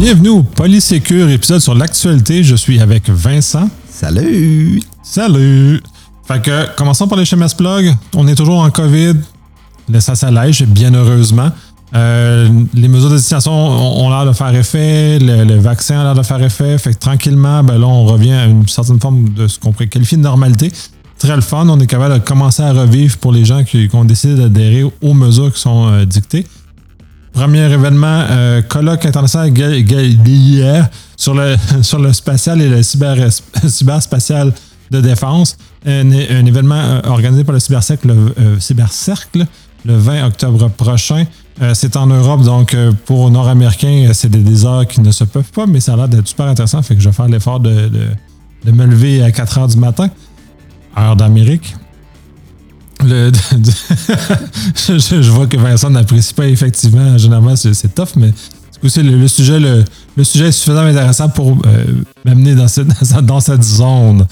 Bienvenue au Polysécure, épisode sur l'actualité. Je suis avec Vincent. Salut! Salut! Fait que, commençons par les chemins plug. On est toujours en COVID. Ça s'allège, bien heureusement. Euh, les mesures de distanciation ont, l'air de faire effet, le, vaccin a l'air de faire effet. Fait que tranquillement, ben là, on revient à une certaine forme de ce qu'on pourrait qualifier de normalité. Très le fun. On est capable de commencer à revivre pour les gens qui, ont décidé d'adhérer aux mesures qui sont euh, dictées. Premier événement, euh, colloque international hier sur le, sur le spatial et le cyber, cyberspatial de défense. Un, événement euh, organisé par le Cybercercle, le, euh, le 20 octobre prochain. c'est en Europe, donc pour Nord-Américains, c'est des, heures qui ne se peuvent pas, mais ça a l'air d'être super intéressant. Fait que je vais faire l'effort de, de, de, me lever à 4 heures du matin, heure d'Amérique. Je, vois que Vincent n'apprécie pas effectivement. Généralement, c'est tough, mais le, le, sujet, le, sujet est suffisamment intéressant pour euh, m'amener dans cette, dans cette zone.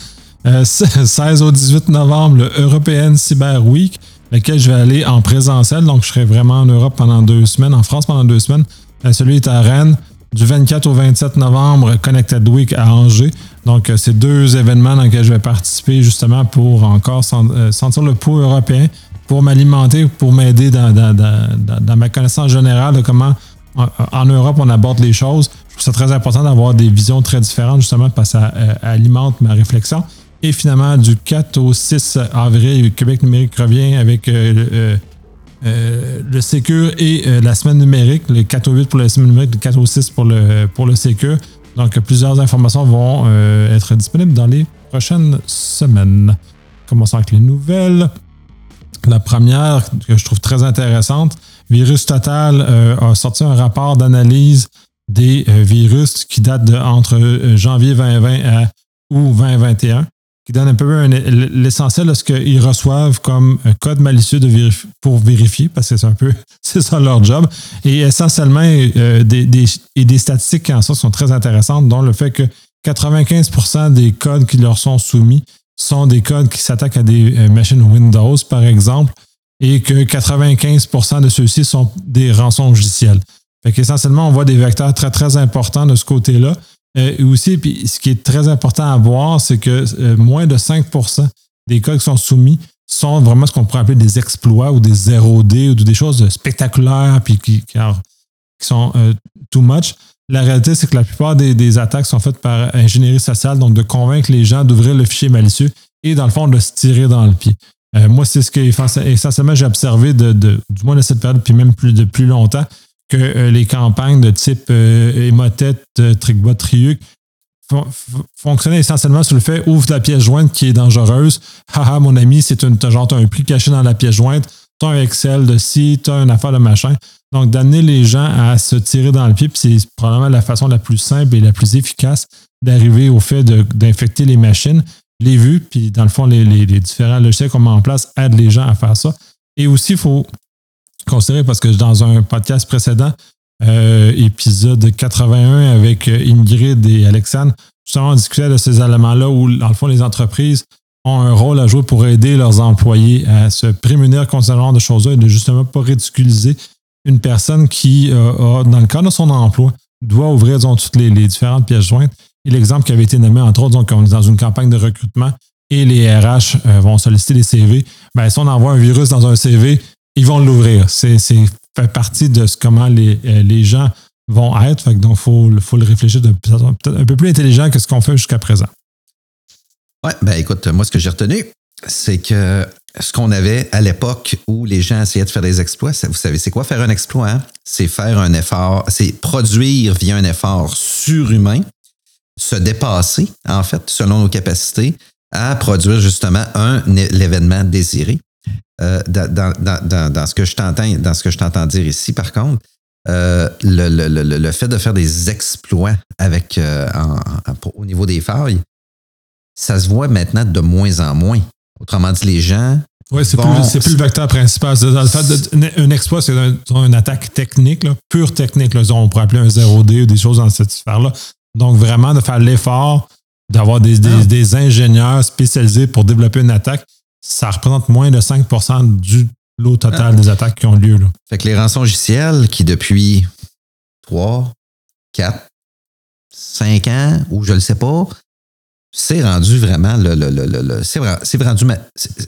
16 euh, au 18 novembre, le European Cyber Week, lequel je vais aller en présentiel. Donc, je serai vraiment en Europe pendant deux semaines, en France pendant deux semaines. Euh, celui est à Rennes du 24 au 27 novembre, Connected Week à Angers. Donc, euh, c'est deux événements dans lesquels je vais participer justement pour encore euh, sentir le pouls européen, pour m'alimenter, pour m'aider dans, ma connaissance générale de comment en Europe on aborde les choses. Je trouve ça très important d'avoir des visions très différentes justement parce que ça euh, alimente ma réflexion. Et finalement, du 4 au 6 avril, Québec numérique revient avec le Secure et la semaine numérique, le 4 au 8 pour la semaine numérique, le 4 au 6 pour le, pour le Secure. Donc, plusieurs informations vont euh, être disponibles dans les prochaines semaines. Commençons avec les nouvelles. La première, que je trouve très intéressante, Virus Total a sorti un rapport d'analyse des virus qui date de entre janvier 2020 à août 2021 qui donne un peu l'essentiel de ce qu'ils reçoivent comme un code malicieux pour vérifier, parce que c'est un peu c'est ça leur job. Et essentiellement, euh, des, et des statistiques qui en ça sont très intéressantes, dont le fait que 95% des codes qui leur sont soumis sont des codes qui s'attaquent à des euh, machines Windows, par exemple, et que 95% de ceux-ci sont des rançons logiciels. Fait qu'essentiellement, on voit des vecteurs très, très importants de ce côté-là. Euh, aussi, puis ce qui est très important à voir, c'est que euh, moins de 5% des codes qui sont soumis sont vraiment ce qu'on pourrait appeler des exploits ou des 0D ou des choses spectaculaires puis qui, sont euh, too much. La réalité, c'est que la plupart des, attaques sont faites par ingénierie sociale, donc de convaincre les gens d'ouvrir le fichier malicieux et, dans le fond, de se tirer dans le pied. moi, c'est ce que essentiellement j'ai observé de, du moins de cette période, puis même de plus longtemps, que euh, les campagnes de type euh, Emotet, euh, Trickbot, Triuc fonctionnaient essentiellement sur le fait ouvre la pièce jointe qui est dangereuse. Haha, mon ami, c'est une un prix caché dans la pièce jointe. Tu as un Excel de ci, tu as une affaire de machin. Donc, d'amener les gens à se tirer dans le pied, c'est probablement la façon la plus simple et la plus efficace d'arriver au fait d'infecter les machines. Les vues, puis dans le fond, les, les différents logiciels qu'on met en place aident les gens à faire ça. Et aussi, il faut considérer parce que dans un podcast précédent, euh, épisode 81 avec euh, Ingrid et Alexandre, justement, on discutait de ces éléments-là où, dans le fond, les entreprises ont un rôle à jouer pour aider leurs employés à se prémunir contre de choses-là et de justement pas ridiculiser une personne qui, euh, dans le cadre de son emploi, doit ouvrir toutes les, différentes pièces jointes. Et l'exemple qui avait été nommé, entre autres, donc on est dans une campagne de recrutement et les RH vont solliciter des CV. Ben, si on envoie un virus dans un CV, ils vont l'ouvrir. C'est fait partie de ce, comment les, euh, les gens vont être. donc, il faut, faut, le réfléchir de peut-être un peu plus intelligent que ce qu'on fait jusqu'à présent. Oui, ben écoute, moi, ce que j'ai retenu, c'est que ce qu'on avait à l'époque où les gens essayaient de faire des exploits, vous savez, c'est quoi faire un exploit? Hein? C'est faire un effort, c'est produire via un effort surhumain, se dépasser, en fait, selon nos capacités, à produire justement un l'événement désiré. Euh, dans, ce que je t'entends, dans ce que je t'entends dire ici, par contre, euh, le, fait de faire des exploits avec euh, au niveau des failles, ça se voit maintenant de moins en moins. Autrement dit, les gens. Oui, c'est plus, plus le vecteur principal. un exploit, c'est une attaque technique, pure technique. on pourrait appeler un 0D ou des choses dans cette sphère-là. Donc, vraiment, de faire l'effort d'avoir des, des, ingénieurs spécialisés pour développer une attaque ça représente moins de 5% du lot total des attaques qui ont lieu. Là. Fait que les rançons logiciels qui, depuis 3, 4, cinq ans, ou je le sais pas, c'est rendu vraiment le, le, le, le- c'est rendu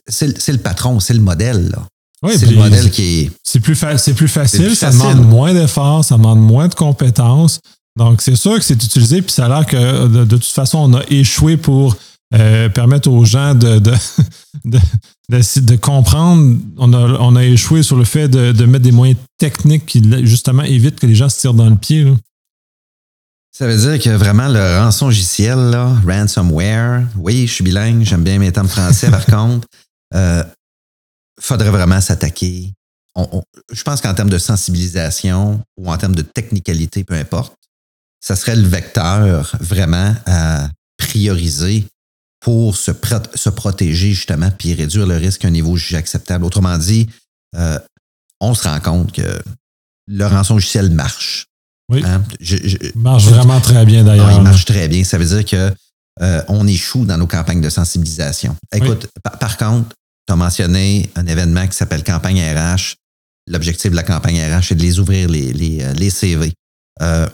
c'est- le patron, c'est le modèle là. Oui, c'est le modèle qui est C'est plus, fa- plus facile, ça demande moins d'efforts, ça demande moins de compétences. Donc, c'est sûr que c'est utilisé, puis ça a l'air que de, de toute façon, on a échoué pour euh, permettre aux gens de, de, de, de- de comprendre. On a, on a échoué sur le fait de, de mettre des moyens techniques qui, justement, évitent que les gens se tirent dans le pied. là. Ça veut dire que vraiment le rançon logiciel, là, ransomware, oui, je suis bilingue, j'aime bien mes termes français par contre, euh, faudrait vraiment s'attaquer. Je pense qu'en termes de sensibilisation ou en termes de technicalité, peu importe, ça serait le vecteur vraiment à prioriser pour se, se protéger justement puis réduire le risque à un niveau jugé acceptable. Autrement dit, euh, on se rend compte que le rançon logiciel marche. Oui. Hein? Je- je- Il marche vraiment très bien d'ailleurs. il marche très bien. Ça veut dire que euh, on échoue dans nos campagnes de sensibilisation. Écoute, par, par contre, tu as mentionné un événement qui s'appelle Campagne RH. L'objectif de la campagne RH est de les ouvrir les, les, euh, les CV. Euh,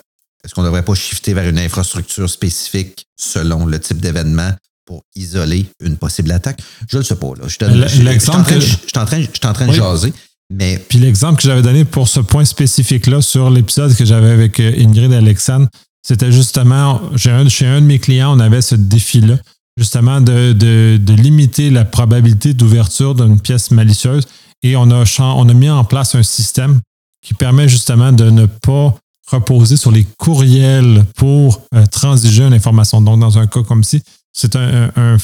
Est-ce qu'on ne devrait pas shifter vers une infrastructure spécifique selon le type d'événement? Pour isoler une possible attaque? Je ne sais pas. Là. Je, suis en l'exemple train de- que- je suis en train- je suis en train de Oui. jaser, mais Puis l'exemple que j'avais donné pour ce point spécifique-là sur l'épisode que j'avais avec euh, Ingrid et Alexandre, c'était justement, j'ai un- chez un de mes clients, on avait ce défi-là, justement de, de- de limiter la probabilité d'ouverture d'une pièce malicieuse. Et on a, on a mis en place un système qui permet justement de ne pas reposer sur les courriels pour euh, transiger une information. Donc, dans un cas comme ci, c'est un,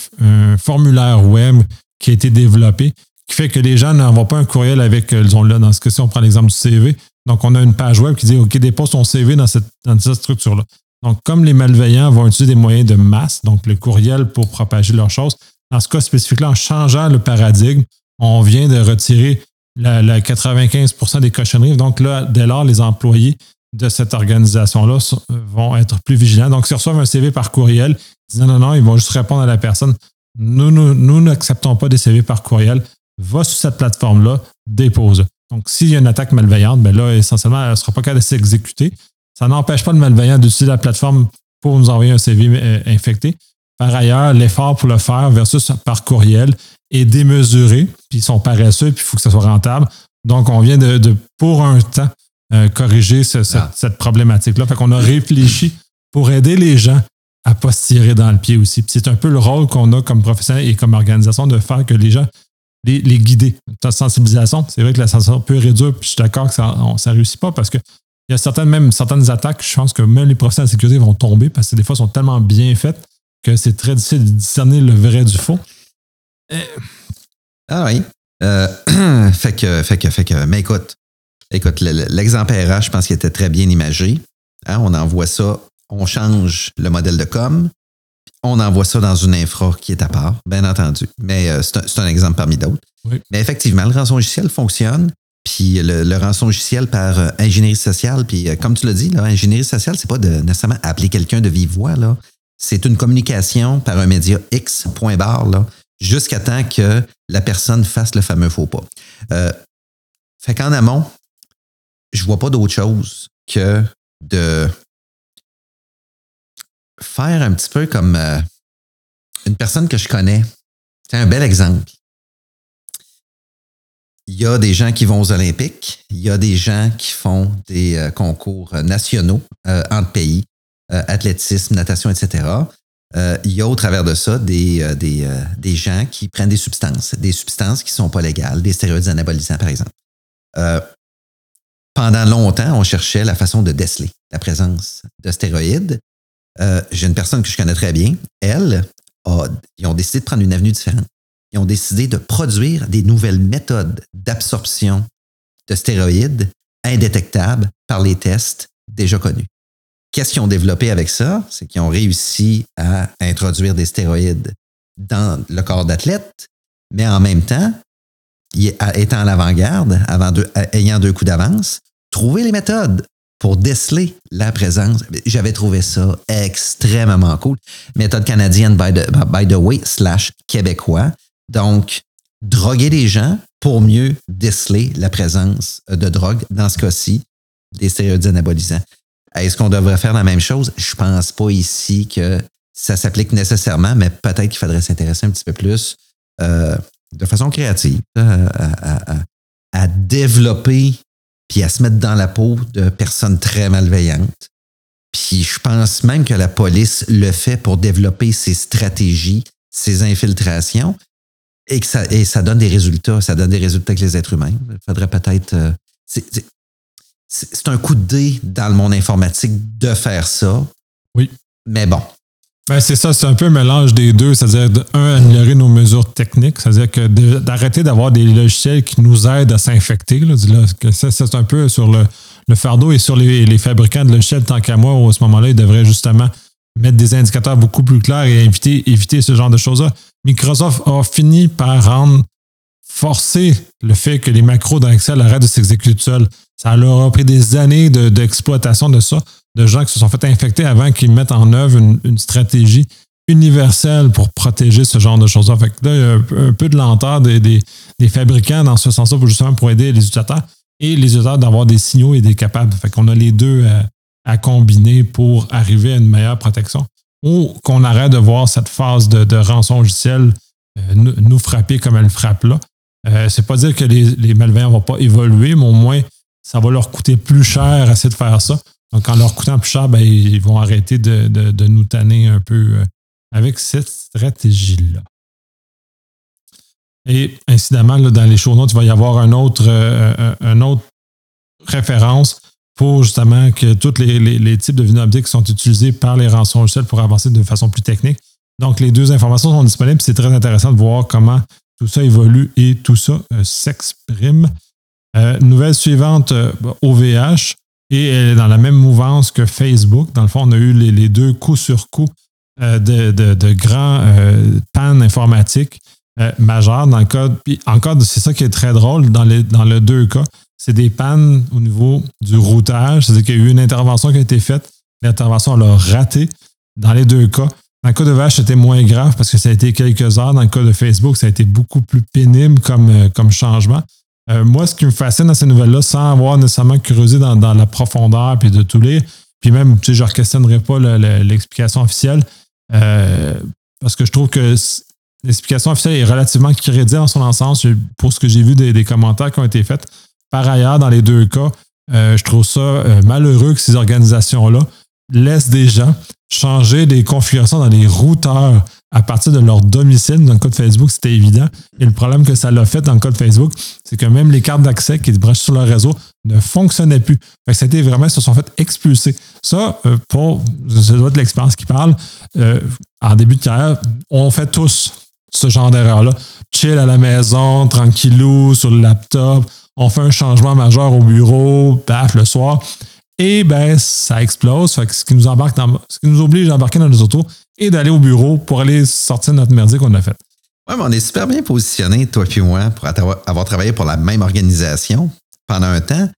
formulaire web qui a été développé qui fait que les gens n'envoient pas un courriel avec, euh, disons là, dans ce cas-ci, on prend l'exemple du CV. Donc, on a une page web qui dit, OK, dépose ton CV dans cette, dans cette structure-là. Donc, comme les malveillants vont utiliser des moyens de masse, donc le courriel pour propager leurs choses, dans ce cas spécifique-là, en changeant le paradigme, on vient de retirer la, la 95% des cochonneries. Donc là, dès lors, les employés de cette organisation-là vont être plus vigilants. Donc, s'ils reçoivent un CV par courriel, ils disent non, non, non, ils vont juste répondre à la personne. Nous, nous, n'acceptons pas des CV par courriel. Va sur cette plateforme-là, dépose. Donc, s'il y a une attaque malveillante, ben là, essentiellement, elle ne sera pas capable de s'exécuter. Ça n'empêche pas le malveillant d'utiliser la plateforme pour nous envoyer un CV euh, infecté. Par ailleurs, l'effort pour le faire versus par courriel est démesuré, puis ils sont paresseux, puis il faut que ça soit rentable. Donc, on vient de, pour un temps, euh, corriger ce- Ah. cette problématique-là. Fait qu'on a réfléchi pour aider les gens à pas se tirer dans le pied aussi. Puis c'est un peu le rôle qu'on a comme professionnel et comme organisation de faire que les gens, les, les guider. La sensibilisation, c'est vrai que la sensibilisation peut réduire, puis je suis d'accord que ça ne réussit pas parce que il y a certaines, même certaines attaques, je pense que même les professionnels de sécurité vont tomber parce que des fois, sont tellement bien faites que c'est très difficile de discerner le vrai du faux. Ah oui. Euh, fait que, fait que, fait que, mais écoute, écoute, le- le- l'exemple RH, je pense qu'il était très bien imagé. Hein, on envoie ça, on change le modèle de com, on envoie ça dans une infra qui est à part, bien entendu. Mais euh, c'est un, exemple parmi d'autres. Oui. Mais effectivement, le rançon logiciel fonctionne. Puis le, le rançon logiciel par euh, ingénierie sociale, puis euh, comme tu l'as dit, là, ingénierie sociale, c'est pas de nécessairement appeler quelqu'un de vive voix, là. C'est une communication par un média X, point barre, jusqu'à temps que la personne fasse le fameux faux pas. Fait qu'en amont, je vois pas d'autre chose que de faire un petit peu comme euh, une personne que je connais. C'est un bel exemple. Il y a des gens qui vont aux Olympiques, il y a des gens qui font des euh, concours nationaux euh, entre pays, athlétisme, natation, etc. Il y a au travers de ça des, des, des gens qui prennent des substances, des substances qui ne sont pas légales, des stéroïdes anabolisants, par exemple. Pendant longtemps, on cherchait la façon de déceler la présence de stéroïdes. Euh, J'ai une personne que je connais très bien. Elle, ils ont décidé de prendre une avenue différente. Ils ont décidé de produire des nouvelles méthodes d'absorption de stéroïdes indétectables par les tests déjà connus. Qu'est-ce qu'ils ont développé avec ça? C'est qu'ils ont réussi à introduire des stéroïdes dans le corps d'athlète, mais en même temps, étant à l'avant-garde, avant ayant deux coups d'avance, trouver les méthodes pour déceler la présence. J'avais trouvé ça extrêmement cool. Méthode canadienne, by the, way, slash québécois. Donc, droguer les gens pour mieux déceler la présence de drogue, dans ce cas-ci, des stéroïdes anabolisants. Est-ce qu'on devrait faire la même chose? Je pense pas ici que ça s'applique nécessairement, mais peut-être qu'il faudrait s'intéresser un petit peu plus euh, de façon créative à, à, développer puis à se mettre dans la peau de personnes très malveillantes. Puis je pense même que la police le fait pour développer ses stratégies, ses infiltrations, et que ça, et ça donne des résultats. Ça donne des résultats avec les êtres humains. Il faudrait peut-être. Euh, c'est un coup de dé dans le monde informatique de faire ça. Oui. Mais bon. Ben c'est ça, c'est un peu un mélange des deux, c'est-à-dire, un, améliorer nos mesures techniques, c'est-à-dire que d'arrêter d'avoir des logiciels qui nous aident à s'infecter. Là, c'est un peu sur le, le fardeau et sur les, les, fabricants de logiciels, tant qu'à moi, à ce moment-là, ils devraient justement mettre des indicateurs beaucoup plus clairs et éviter, éviter ce genre de choses-là. Microsoft a fini par rendre forcer le fait que les macros dans Excel arrêtent de s'exécuter seuls. Ça leur a pris des années d'exploitation de, ça, de gens qui se sont fait infecter avant qu'ils mettent en œuvre une, stratégie universelle pour protéger ce genre de choses-là. Fait là, il y a un, peu de lenteur des, fabricants dans ce sens-là pour justement pour aider les utilisateurs et les utilisateurs d'avoir des signaux et des capables. Fait qu'on a les deux à, combiner pour arriver à une meilleure protection ou qu'on arrête de voir cette phase de, rançon logicielle euh, nous, frapper comme elle frappe là. Euh, c'est pas dire que les, les malveillants vont pas évoluer, mais au moins, ça va leur coûter plus cher essayer de faire ça. Donc, en leur coûtant plus cher, ben, ils vont arrêter de, nous tanner un peu euh, avec cette stratégie-là. Et incidemment, dans les show notes, il va y avoir un autre, euh, un autre référence pour justement que tous les, types de vulnérabilités qui sont utilisés par les rançons pour avancer de façon plus technique. Donc, les deux informations sont disponibles. C'est très intéressant de voir comment tout ça évolue et tout ça euh, s'exprime. Euh, nouvelle suivante, OVH, euh, et elle est dans la même mouvance que Facebook. Dans le fond, on a eu les, deux coups sur coup de, grands pannes informatiques majeurs dans le cas. Puis encore, c'est ça qui est très drôle dans les dans les deux cas. C'est des pannes au niveau du routage. C'est-à-dire qu'il y a eu une intervention qui a été faite. L'intervention, elle a raté dans les deux cas. Dans le cas de Vache, c'était moins grave parce que ça a été quelques heures. Dans le cas de Facebook, ça a été beaucoup plus pénible comme, euh, comme changement. Euh, moi, ce qui me fascine dans ces nouvelles-là, sans avoir nécessairement creusé dans, la profondeur puis de tout lire, puis même, tu sais, je ne questionnerai pas l'explication officielle euh, parce que je trouve que l'explication officielle est relativement crédible en son ensemble pour ce que j'ai vu des, commentaires qui ont été faits. Par ailleurs, dans les deux cas, je trouve ça malheureux que ces organisations-là laissent des gens changer des configurations dans les routeurs à partir de leur domicile. Dans le code Facebook, c'était évident. Et le problème que ça l'a fait dans le code Facebook, c'est que même les cartes d'accès qui se branchent sur leur réseau ne fonctionnaient plus. Fait que c'était vraiment, ils se sont fait expulser. Ça, euh, pour, c'est doit être l'expérience qui parle, euh, en début de carrière, on fait tous ce genre d'erreur-là. Chill à la maison, tranquillou, sur le laptop. On fait un changement majeur au bureau, paf, le soir. Et ben, ça explose. ce qui nous embarque ce qui nous oblige d'embarquer dans nos autos et d'aller au bureau pour aller sortir notre merdier qu'on a fait. Oui, mais on est super bien positionnés, toi et moi, pour avoir travaillé pour la même organisation pendant un temps.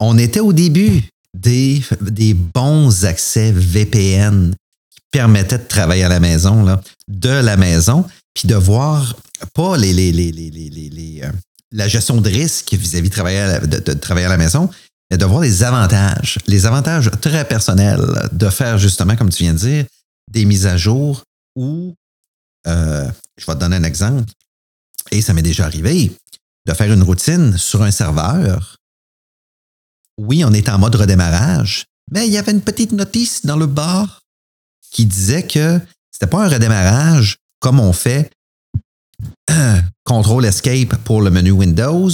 On était au début des, des bons accès VPN qui permettaient de travailler à la maison, là, de la maison, puis de voir pas les, les, les, euh, la gestion de risque vis-à-vis de, de, travailler à la maison, de voir les avantages, les avantages très personnels de faire justement, comme tu viens de dire, des mises à jour ou, euh, je vais te donner un exemple, et ça m'est déjà arrivé, de faire une routine sur un serveur. Oui, on est en mode redémarrage, mais il y avait une petite notice dans le bar qui disait que c'était pas un redémarrage comme on fait euh, Contrôle Escape pour le menu Windows,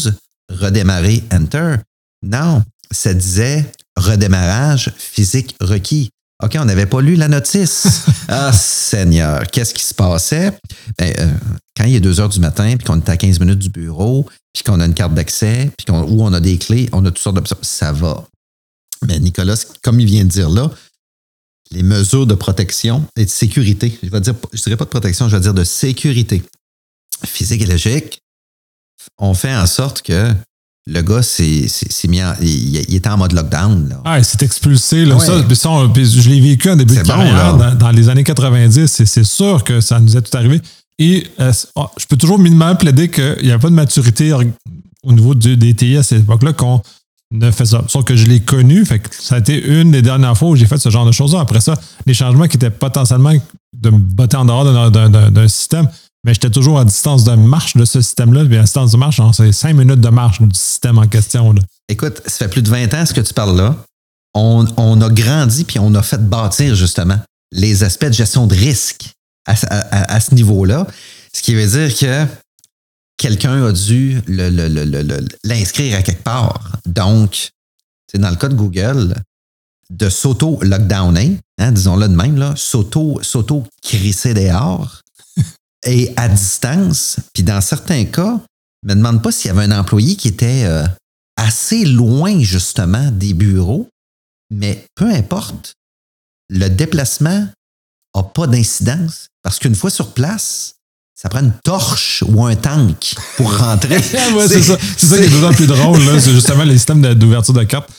redémarrer Enter. Non, ça disait redémarrage physique requis. OK, on n'avait pas lu la notice. ah, Seigneur, qu'est-ce qui se passait? Ben, euh, quand il est 2 heures du matin, puis qu'on est à 15 minutes du bureau, puis qu'on a une carte d'accès, puis qu'on, où on a des clés, on a toutes sortes d'options, ça va. Mais Nicolas, comme il vient de dire là, les mesures de protection et de sécurité, je vais dire, je dirais pas de protection, je vais dire de sécurité physique et logique, ont fait en sorte que le gars, c'est, mis il, était en mode lockdown. Là. Ah, il s'est expulsé. Là, ça, je l'ai vécu en début de carrière dans, les années 90. C'est, sûr que ça nous est tout arrivé. Et euh, ah, je peux toujours minimalement plaider qu'il n'y a pas de maturité au niveau du, des TI à cette époque-là qu'on ne fait ça. Sauf que je l'ai connu, fait que ça a été une des dernières fois où j'ai fait ce genre de choses-là. Après ça, les changements qui étaient potentiellement de me botter en dehors d'un système, mais j'étais toujours à distance de marche de ce système-là. Puis à distance de marche, c'est cinq minutes de marche du système en question. Écoute, ça fait plus de 20 ans ce que tu parles là. On, a grandi puis on a fait bâtir justement les aspects de gestion de risque à, ce niveau-là. Ce qui veut dire que quelqu'un a dû l'inscrire à quelque part. Donc, c'est dans le cas de Google, de s'auto-lockdowner, hein, disons-le de même, s'auto-crisser dehors et à distance. Puis dans certains cas, ne me demande pas s'il y avait un employé qui était euh, assez loin justement des bureaux, mais peu importe, le déplacement n'a pas d'incidence parce qu'une fois sur place, ça prend une torche ou un tank pour rentrer. c'est ça, qui est d'autant plus drôle. C'est justement les systèmes d'ouverture de cartes.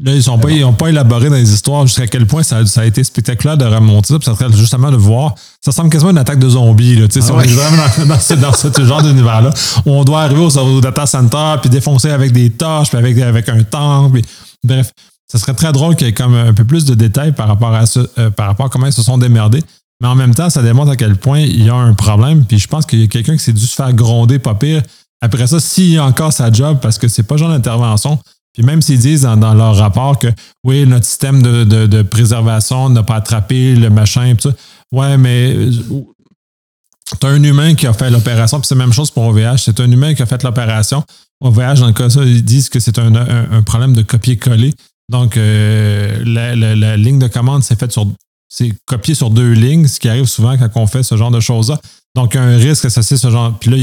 Là, ils n'ont pas, pas, élaboré dans les histoires jusqu'à quel point ça, ça, a été spectaculaire de remonter ça. ça serait justement de voir. Ça semble quasiment une attaque de zombies. Là, ah on est vraiment dans, ce, dans ce, genre d'univers-là. Où on doit arriver au, data center puis défoncer avec des torches, puis avec, avec un tank. Puis, bref, ça serait très drôle qu'il y ait comme un peu plus de détails par rapport à, ce, euh, par rapport à comment ils se sont démerdés. Mais en même temps, ça démontre à quel point il y a un problème. Puis je pense qu'il y a quelqu'un qui s'est dû se faire gronder, pas pire. Après ça, s'il a encore sa job, parce que c'est pas genre d'intervention, puis même s'ils disent dans, leur rapport que oui, notre système de, préservation n'a pas attrapé le machin, tout ça. Ouais, mais euh, tu as un humain qui a fait l'opération, puis c'est la même chose pour OVH. C'est un humain qui a fait l'opération. OVH, dans le cas ça, ils disent que c'est un, problème de copier-coller. Donc, euh, la, ligne de commande s'est faite sur. C'est copié sur deux lignes, ce qui arrive souvent quand on fait ce genre de choses-là. Donc, un risque associé à ce genre. Puis là,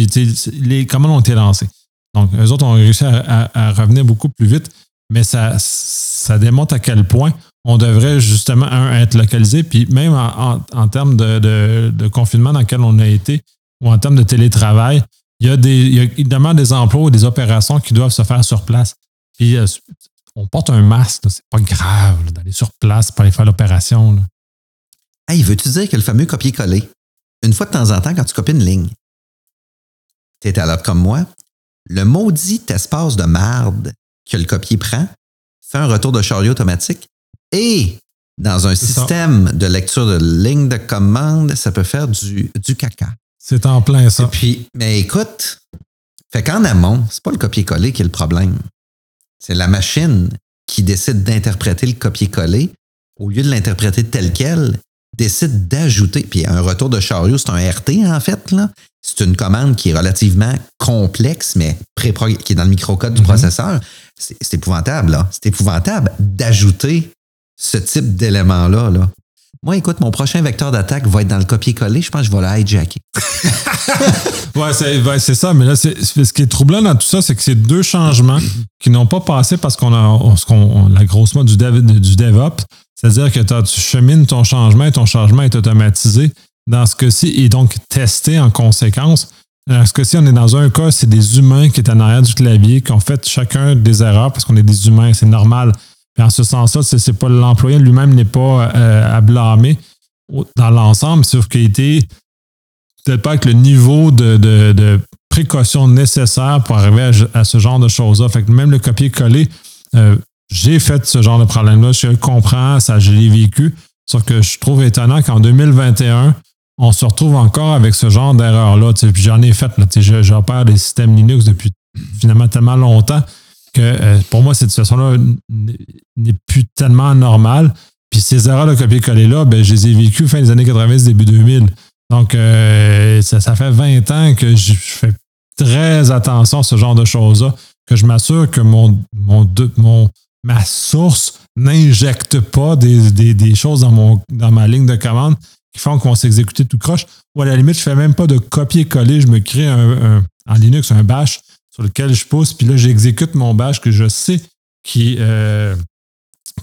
les commandes ont été lancées. Donc, eux autres ont réussi à, revenir beaucoup plus vite, mais ça, ça démontre à quel point on devrait justement être localisé, puis même en, termes de, confinement dans lequel on a été, ou en termes de télétravail, il y a, des, évidemment des emplois ou des opérations qui doivent se faire sur place. Puis euh, on porte un masque, c'est pas grave d'aller sur place pour aller faire l'opération. Hey, veux-tu dire que le fameux copier-coller, une fois de temps en temps, quand tu copies une ligne, tu es à l'autre comme moi, le maudit espace de marde que le copier prend fait un retour de chariot automatique et dans un système de lecture de ligne de commande, ça peut faire du, du caca. C'est en plein ça. puis, mais écoute, fait qu'en amont, c'est pas le copier-coller qui est le problème. C'est la machine qui décide d'interpréter le copier-coller au lieu de l'interpréter tel quel, décide d'ajouter. Puis un retour de chariot, c'est un RT en fait. Là c'est une commande qui est relativement complexe, mais pré qui est dans le microcode du mhm. processeur. C'est épouvantable, là. C'est épouvantable d'ajouter ce type d'élément-là. Là. Moi, écoute, mon prochain vecteur d'attaque va être dans le copier-coller. Je pense que je vais le hijacker. ouais, c'est ça. Mais là, ce qui est troublant dans tout ça, c'est que c'est deux changements qui n'ont pas passé parce qu'on a la grosse mode du, du DevOps. C'est-à-dire que tu chemines ton changement et ton changement est automatisé dans ce cas-ci, et donc testé en conséquence. Dans ce cas-ci, on est dans un cas, c'est des humains qui étaient en arrière du clavier, qui ont fait chacun des erreurs parce qu'on est des humains, c'est normal. Et en ce sens-là, c'est pas l'employé lui-même n'est pas euh, à blâmer dans l'ensemble, sauf qu'il était peut-être pas avec le niveau de, précaution nécessaire pour arriver à, ce genre de choses-là. Fait que même le copier-coller, euh, j'ai fait ce genre de problème-là, je comprends, ça, je l'ai vécu. Sauf que je trouve étonnant qu'en 2021, on se retrouve encore avec ce genre d'erreur-là. Puis j'en ai fait, j'opère des systèmes Linux depuis finalement tellement longtemps que euh, pour moi, cette situation-là n'est plus tellement normale. Puis ces erreurs de copier-coller-là, ben, je les ai vécues fin des années 90, début 2000. Donc, euh, ça, fait 20 ans que je fais très attention à ce genre de choses-là, que je m'assure que mon, mon, mon, ma source n'injecte pas des, choses dans, ma ligne de commande qui font qu'on s'exécuter tout croche. Ou à la limite, je ne fais même pas de copier-coller. Je me crée un, en Linux un bash sur lequel je pousse, puis là, j'exécute mon bash que je sais qui, euh,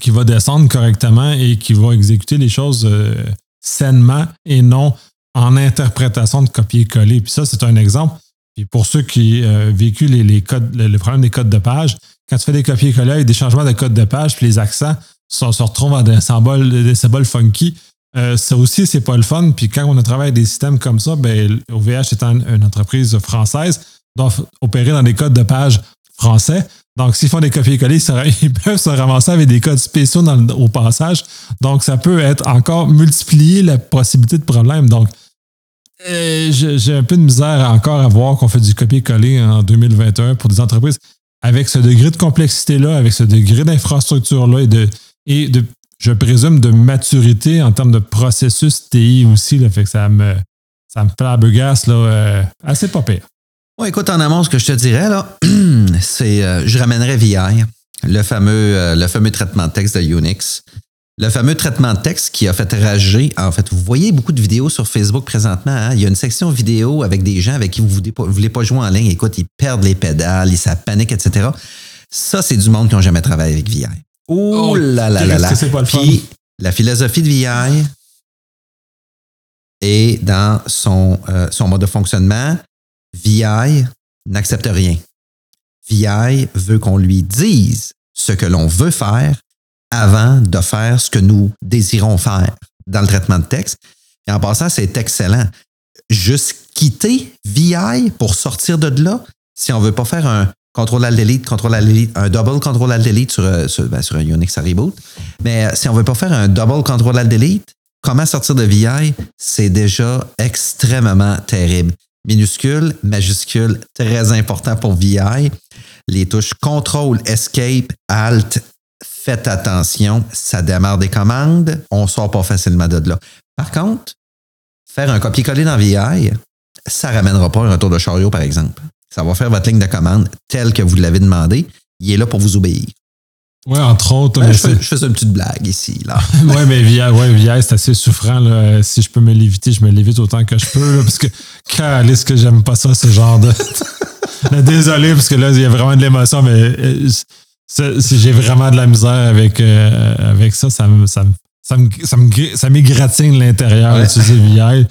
va descendre correctement et qui va exécuter les choses euh, sainement et non en interprétation de copier-coller. Puis ça, c'est un exemple. Puis pour ceux qui ont euh, vécu les, codes, le, problème des codes de page, quand tu fais des copier-coller, des changements de code de page, puis les accents se, retrouvent dans des symboles, des symboles funky, euh, ça aussi, c'est pas le fun. Puis quand on a travaillé avec des systèmes comme ça, ben, OVH étant une entreprise française, doit opérer dans des codes de page français. Donc, s'ils font des copier-coller, ils peuvent se ramasser avec des codes spéciaux au passage. Donc, ça peut être encore multiplier la possibilité de problème. Donc, euh, j'ai un peu de misère encore à voir qu'on fait du copier-coller en 2021 pour des entreprises avec ce degré de complexité-là, avec ce degré d'infrastructure-là et de, et de, je présume, de maturité en termes de processus TI aussi. Là, fait que ça me, ça me la là, euh, assez pas pire. Bon, écoute, en amont, ce que je te dirais, là, c'est euh, je ramènerais VI, le fameux, euh, le fameux traitement de texte de Unix. Le fameux traitement de texte qui a fait rager. En fait, vous voyez beaucoup de vidéos sur Facebook présentement. Hein? Il y a une section vidéo avec des gens avec qui vous ne voulez, pas jouer en ligne. Écoute, ils perdent les pédales, ils ça panique, etc. Ça, c'est du monde qui n'ont jamais travaillé avec VI. Oh là là là là. Puis, la philosophie de VI est dans son, euh, son mode de fonctionnement. VI n'accepte rien. VI veut qu'on lui dise ce que l'on veut faire avant de faire ce que nous désirons faire dans le traitement de texte. Et en passant, c'est excellent. Juste quitter VI pour sortir de là, si on ne veut pas faire un contrôle alt delete, contrôle alt delete, un double contrôle alt delete sur, euh, ben, sur, un Unix à reboot. Mais euh, si on ne veut pas faire un double contrôle alt delete, comment sortir de VI, c'est déjà extrêmement terrible. Minuscule, majuscule, très important pour VI. Les touches contrôle, escape, alt, faites attention, ça démarre des commandes, on ne sort pas facilement de là. Par contre, faire un copier-coller dans VI, ça ne ramènera pas un retour de chariot, par exemple. Ça va faire votre ligne de commande telle que vous l'avez demandé. Il est là pour vous obéir. Oui, entre autres. Ben, je, fais, je, une petite blague ici. là. oui, mais VI, ouais, c'est assez souffrant. Si je peux me l'éviter, je me l'évite autant que je peux. parce que, est-ce que j'aime pas ça, ce genre de. Désolé, parce que là, il y a vraiment de l'émotion, mais euh, si j'ai vraiment de la misère avec, euh, avec ça, ça me, ça, ça, ça, m'égratine l'intérieur d'utiliser VI.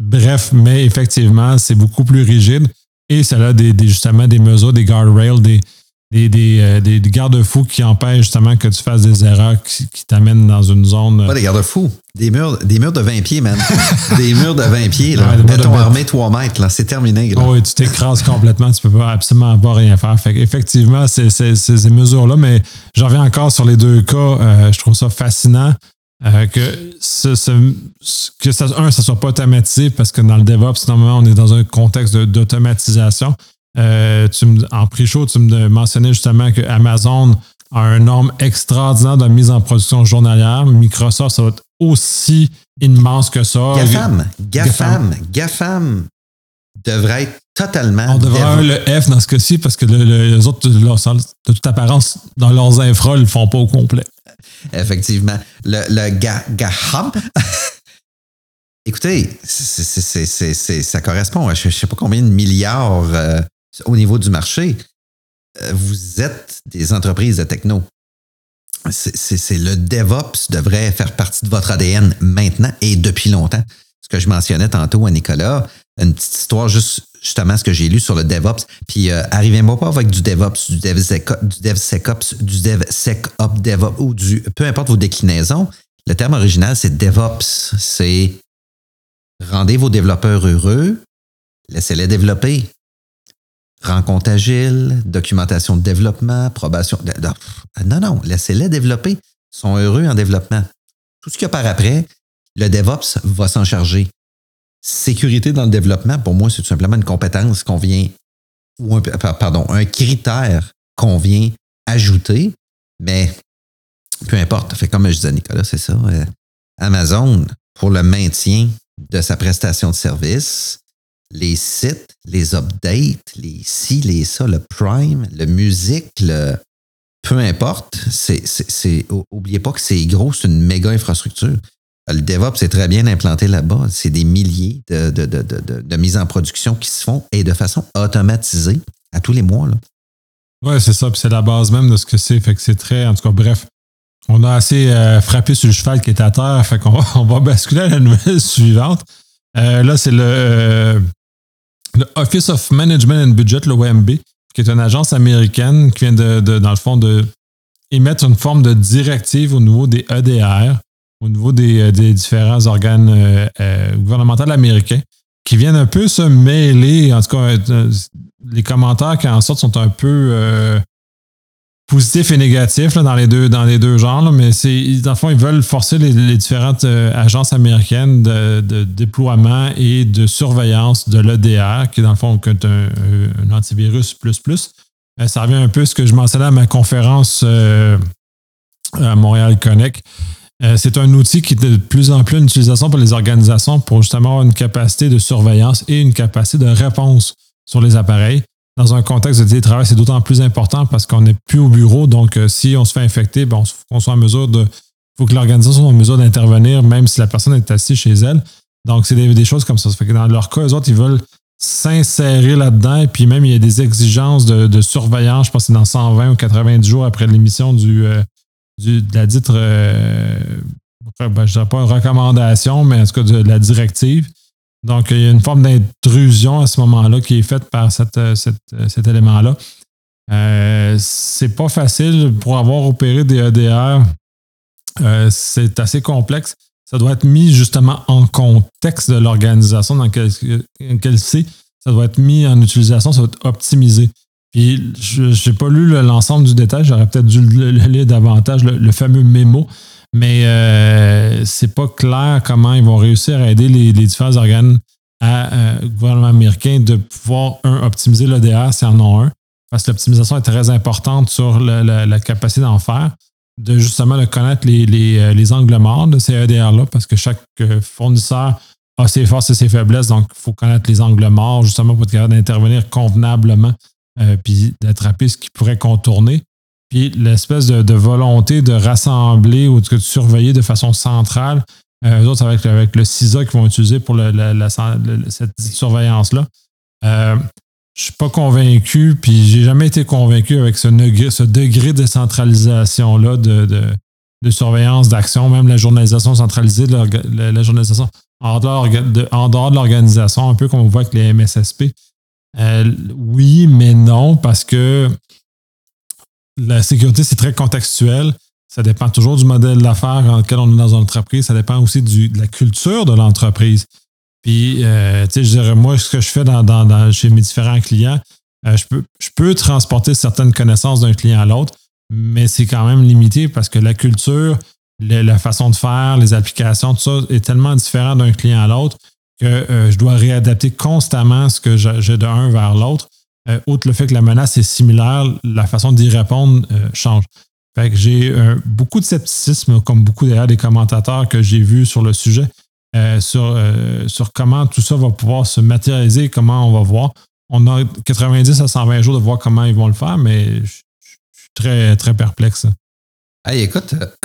Bref, mais effectivement, c'est beaucoup plus rigide et ça a des, justement des mesures, des guardrails, des, des, des, euh, des, garde-fous qui empêchent justement que tu fasses des erreurs qui, t'amènent dans une zone. Pas des garde-fous, des murs, des murs de 20 pieds, man. des murs de 20 pieds, là. Ouais, Béton armé 3 mètres, là. C'est terminé. Oh, oui, tu t'écrases complètement, tu peux pas, absolument pas rien faire. Fait effectivement, c'est ces mesures-là, mais j'en reviens encore sur les deux cas. Euh, je trouve ça fascinant. Euh, que ce, que ça, un, ça soit pas automatisé parce que dans le DevOps, normalement, on est dans un contexte d'automatisation. Euh, en pré-show, tu me mentionnais justement que Amazon a un nombre extraordinaire de mise en production journalière. Microsoft, ça va être aussi immense que ça. GAFAM, GAFAM, GAFAM devrait être totalement. On devrait avoir le F dans ce cas-ci parce que les autres, de toute apparence, dans leurs infras, ils ne le font pas au complet. Effectivement. Le, le GAFAM. Écoutez, ça correspond à je ne sais pas combien de milliards euh, au niveau du marché, euh, vous êtes des entreprises de techno. C'est le DevOps devrait faire partie de votre ADN maintenant et depuis longtemps. Ce que je mentionnais tantôt à Nicolas, une petite histoire juste justement ce que j'ai lu sur le DevOps. Puis euh, arrivez-moi pas avec du DevOps, du DevSecOps, du DevSecOps, DevOps ou du peu importe vos déclinaisons. Le terme original, c'est DevOps. C'est rendez vos développeurs heureux, laissez-les développer rencontre agile, documentation de développement, probation. non, non, laissez-les développer. Ils sont heureux en développement. Tout ce qu'il y a par après, le DevOps va s'en charger. Sécurité dans le développement, pour moi, c'est tout simplement une compétence qu'on vient, ou un, pardon, un critère qu'on vient ajouter, mais peu importe. Fait comme je disais Nicolas, c'est ça. Euh, Amazon, pour le maintien de sa prestation de service, les sites, les updates, les ci, les ça, le Prime, le musique, le peu importe, c'est, oubliez pas que c'est gros, c'est une méga infrastructure. Le DevOps c'est très bien implanté là-bas. C'est des milliers de, de, de, de, mises en production qui se font et de façon automatisée à tous les mois. Oui, c'est ça. Puis c'est la base même de ce que c'est. Fait que c'est très, en tout cas, bref. On a assez euh, frappé sur le cheval qui est à terre. Fait qu'on va, on va basculer à la nouvelle suivante. Euh, là, c'est le, euh, le Office of Management and Budget, le OMB, qui est une agence américaine qui vient de, dans le fond, de émettre une forme de directive au niveau des EDR, au niveau des, euh, différents organes euh, euh, gouvernementaux américains, qui viennent un peu se mêler. En tout cas, les commentaires qui en sortent sont un peu positif et négatif dans, les deux, dans les deux genres, mais c'est, dans le fond, ils veulent forcer les, différentes euh, agences américaines de, déploiement et de surveillance de l'EDR, qui dans le fond est un, antivirus plus plus. Euh, ça revient un peu à ce que je mentionnais à ma conférence euh, à Montréal Connect. c'est un outil qui est de plus en plus une utilisation pour les organisations pour justement avoir une capacité de surveillance et une capacité de réponse sur les appareils dans un contexte de télétravail, c'est d'autant plus important parce qu'on n'est plus au bureau. Donc, euh, si on se fait infecter, ben, on, soit en mesure de. Il faut que l'organisation soit en mesure d'intervenir, même si la personne est assise chez elle. Donc, c'est des, choses comme ça. ça fait que dans leur cas, eux autres, ils veulent s'insérer là-dedans. Et puis même, il y a des exigences de, surveillance. Je pense que c'est dans 120 ou 90 jours après l'émission du, euh, de la dite, euh, ben, je ne dirais pas une recommandation, mais en tout cas de la directive donc, il y a une forme d'intrusion à ce moment-là qui est faite par euh, euh, cet élément-là. Euh, c'est pas facile pour avoir opéré des EDR. c'est assez complexe. Ça doit être mis justement en contexte de l'organisation dans laquelle c'est. Ça doit être mis en utilisation, ça doit être optimisé. Puis, je n'ai pas lu l'ensemble du détail, j'aurais peut-être dû le lire davantage, le fameux mémo mais euh, c'est pas clair comment ils vont réussir à aider les, différents organes à, euh, gouvernement américain de pouvoir, un, optimiser l'EDR s'ils en ont un, parce que l'optimisation est très importante sur la, capacité d'en faire, de justement de connaître les, les, euh, angles morts de ces EDR-là, parce que chaque euh, fournisseur a ses forces et ses faiblesses, donc il faut connaître les angles morts justement pour être capable d'intervenir convenablement, puis d'attraper ce qui pourrait contourner. Puis l'espèce de, volonté de rassembler ou de, surveiller de façon centrale, euh, eux autres avec, avec le CISA qu'ils vont utiliser pour cette surveillance-là. Euh, je suis pas convaincu, puis j'ai jamais été convaincu avec ce, degré, de centralisation-là de, surveillance d'action, même la journalisation centralisée, de la, journalisation en dehors de, en dehors de l'organisation, un peu comme on voit avec les MSSP. Euh, oui, mais non, parce que la sécurité, c'est très contextuel. Ça dépend toujours du modèle d'affaires dans lequel on est dans une entreprise. Ça dépend aussi de la culture de l'entreprise. Puis, euh, tu sais, je dirais, moi, ce que je fais chez mes différents clients, euh, je, peux, transporter certaines connaissances d'un client à l'autre, mais c'est quand même limité parce que la culture, la façon de faire, les applications, tout ça est tellement différent d'un client à l'autre que euh, je dois réadapter constamment ce que j'ai d'un vers l'autre. Euh, outre le fait que la menace est similaire, la façon d'y répondre euh, change. J'ai euh, beaucoup de scepticisme, comme beaucoup d'ailleurs des commentateurs que j'ai vus sur le sujet, sur, sur comment tout ça va pouvoir se matérialiser, comment on va voir. On a 90 à 120 jours de voir comment ils vont le faire, mais je, suis très, très perplexe. Hey, écoute,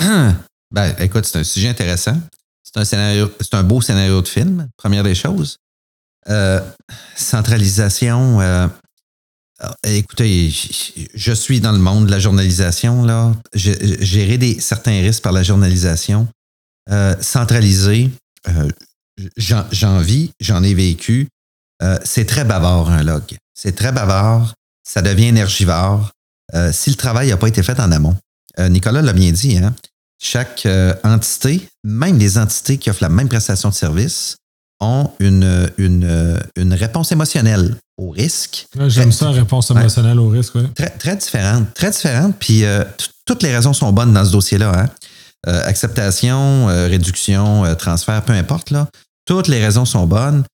ben, écoute, c'est un sujet intéressant. C'est un scénario, c'est un beau scénario de film, première des choses. centralisation, écoutez, je suis dans le monde de la journalisation. Là. Gérer des, certains risques par la journalisation, euh, centralisé, euh, j'en vis, j'en ai vécu. Euh, c'est très bavard, un log. C'est très bavard, ça devient énergivore. si le travail n'a pas été fait en amont, Nicolas l'a bien dit, hein, chaque entité, même les entités qui offrent la même prestation de service, ont une réponse émotionnelle au risque. J'aime ça, réponse émotionnelle au risque. Très, très différente. Très différente. Puis euh, toutes les raisons sont bonnes dans ce dossier-là. Hein. Euh, acceptation, euh, réduction, transfert, peu importe. Là. Toutes les raisons sont bonnes.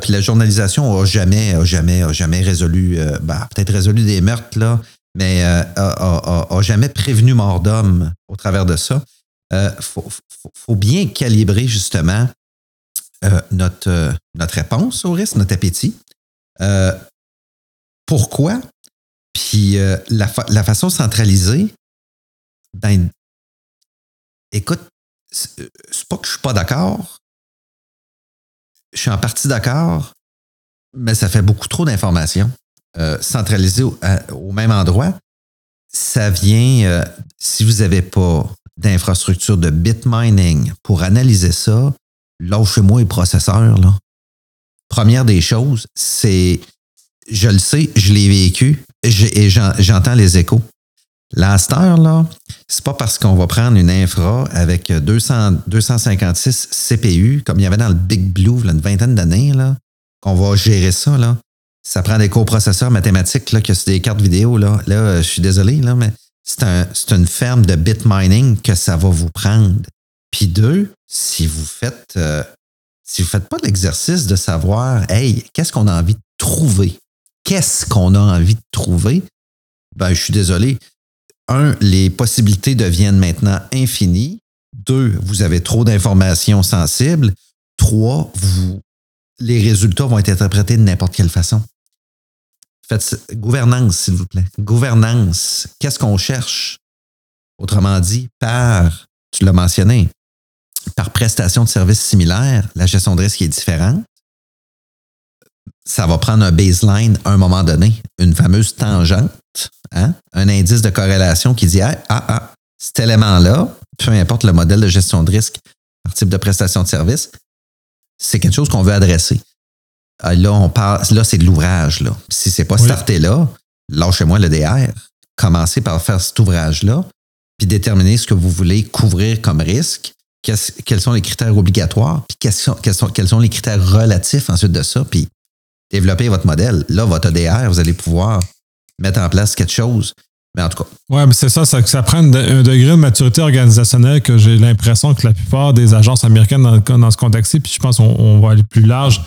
puis la journalisation n'a jamais, jamais, jamais résolu, ben, peut-être résolu des meurtres, là, mais a, jamais prévenu mort d'homme au travers de ça. Il faut, faut, bien calibrer justement notre, notre réponse au risque, notre appétit. Euh, pourquoi? Puis euh, la, façon centralisée, ben, écoute, c'est pas que je suis pas d'accord. Je suis en partie d'accord, mais ça fait beaucoup trop d'informations. Euh, centralisées au, même endroit, ça vient, si vous n'avez pas d'infrastructure de bit mining pour analyser ça, lâchez-moi les processeurs, là première des choses, c'est, je le sais, je l'ai vécu et j'entends les échos. La là, c'est pas parce qu'on va prendre une infra avec 200, 256 CPU, comme il y avait dans le Big Blue, une vingtaine d'années, là, qu'on va gérer ça. Là. Ça prend des coprocesseurs mathématiques là, que c'est des cartes vidéo. Là, là je suis désolé, là, mais c'est une ferme de bit mining que ça va vous prendre. Puis deux, si vous faites euh, si vous faites pas l'exercice de savoir, hey, qu'est-ce qu'on a envie de trouver? Qu'est-ce qu'on a envie de trouver? Ben, je suis désolé. Un, les possibilités deviennent maintenant infinies. Deux, vous avez trop d'informations sensibles. Trois, vous, les résultats vont être interprétés de n'importe quelle façon. Faites gouvernance, s'il vous plaît. Gouvernance. Qu'est-ce qu'on cherche? Autrement dit, par, tu l'as mentionné, par prestation de services similaires, la gestion de risque est différente. Ça va prendre un baseline à un moment donné, une fameuse tangente, hein? un indice de corrélation qui dit ah, ah, cet élément-là, peu importe le modèle de gestion de risque par type de prestation de service, c'est quelque chose qu'on veut adresser. Ah, là, on parle, là, c'est de l'ouvrage. Là. Si c'est pas starté là, lâchez-moi le DR. Commencez par faire cet ouvrage-là, puis déterminer ce que vous voulez couvrir comme risque, quels sont les critères obligatoires, puis quels sont, quels, sont, quels sont, les critères relatifs ensuite de ça, puis développer votre modèle. Là, votre EDR, vous allez pouvoir mettre en place quelque chose. Mais en tout cas. Oui, mais c'est ça, ça, prend un degré de maturité organisationnelle que j'ai l'impression que la plupart des agences américaines dans, ce contexte-ci, puis je pense qu'on va aller plus large,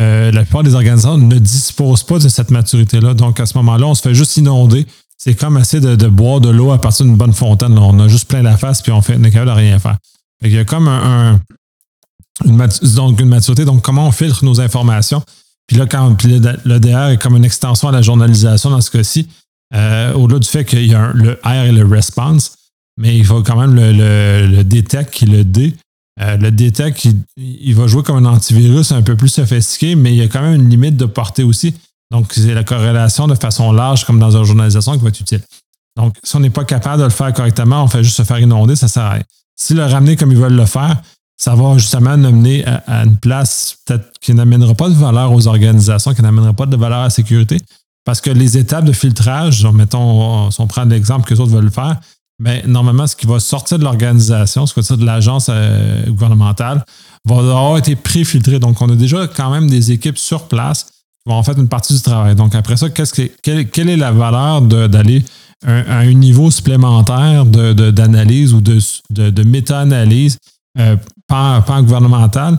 euh, la plupart des organisations ne disposent pas de cette maturité-là. Donc, à ce moment-là, on se fait juste inonder. C'est comme assez de, boire de l'eau à partir d'une bonne fontaine. On a juste plein la face, puis on, fait, on est capable de rien faire. Il y a comme un, une, donc une maturité. Donc, comment on filtre nos informations? Puis là, quand l'EDR est comme une extension à la journalisation dans ce cas-ci, euh, au-delà du fait qu'il y a le R et le response, mais il faut quand même le, le, le detect qui le D. Euh, le detect, il, va jouer comme un antivirus un peu plus sophistiqué, mais il y a quand même une limite de portée aussi. Donc, c'est la corrélation de façon large, comme dans une journalisation, qui va être utile. Donc, si on n'est pas capable de le faire correctement, on fait juste se faire inonder, ça sert à rien. Si le ramener comme ils veulent le faire, ça va justement amener à, une place peut-être qui n'amènera pas de valeur aux organisations, qui n'amènera pas de valeur à la sécurité. Parce que les étapes de filtrage, mettons, si on prend l'exemple que les autres veulent faire, mais normalement, ce qui va sortir de l'organisation, ce qui va sortir de l'agence euh, gouvernementale, va avoir été pré-filtré. Donc, on a déjà quand même des équipes sur place vont en faire une partie du travail. Donc, après ça, que, quelle, est la valeur d'aller à un niveau supplémentaire d'analyse ou de, de, méta-analyse euh, par, gouvernemental?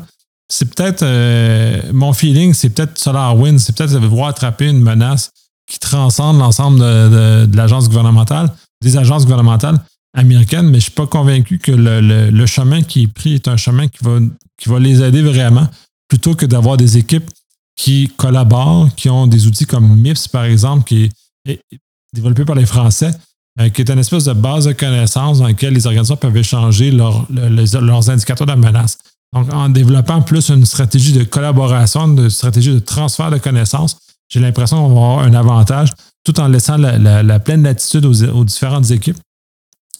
C'est peut-être, euh, mon feeling, c'est peut-être SolarWinds, c'est peut-être voir attraper une menace qui transcende l'ensemble de l'agence gouvernementale des agences gouvernementales américaines, mais je ne suis pas convaincu que le, chemin qui est pris est un chemin qui va, qui va les aider vraiment, plutôt que d'avoir des équipes qui collaborent, qui ont des outils comme MIPS, par exemple, qui est développé par les Français, euh, qui est une espèce de base de connaissances dans laquelle les organisations peuvent échanger leurs indicateurs de menace. Donc, en développant plus une stratégie de collaboration, une stratégie de transfert de connaissances, j'ai l'impression qu'on va avoir un avantage tout en laissant la, pleine latitude aux, différentes équipes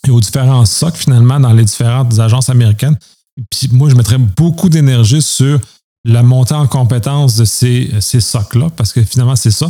et aux différents SOC finalement dans les différentes agences américaines. Puis moi, je mettrais beaucoup d'énergie sur la montée en compétence de ces, ces SOC-là, parce que finalement, c'est ça.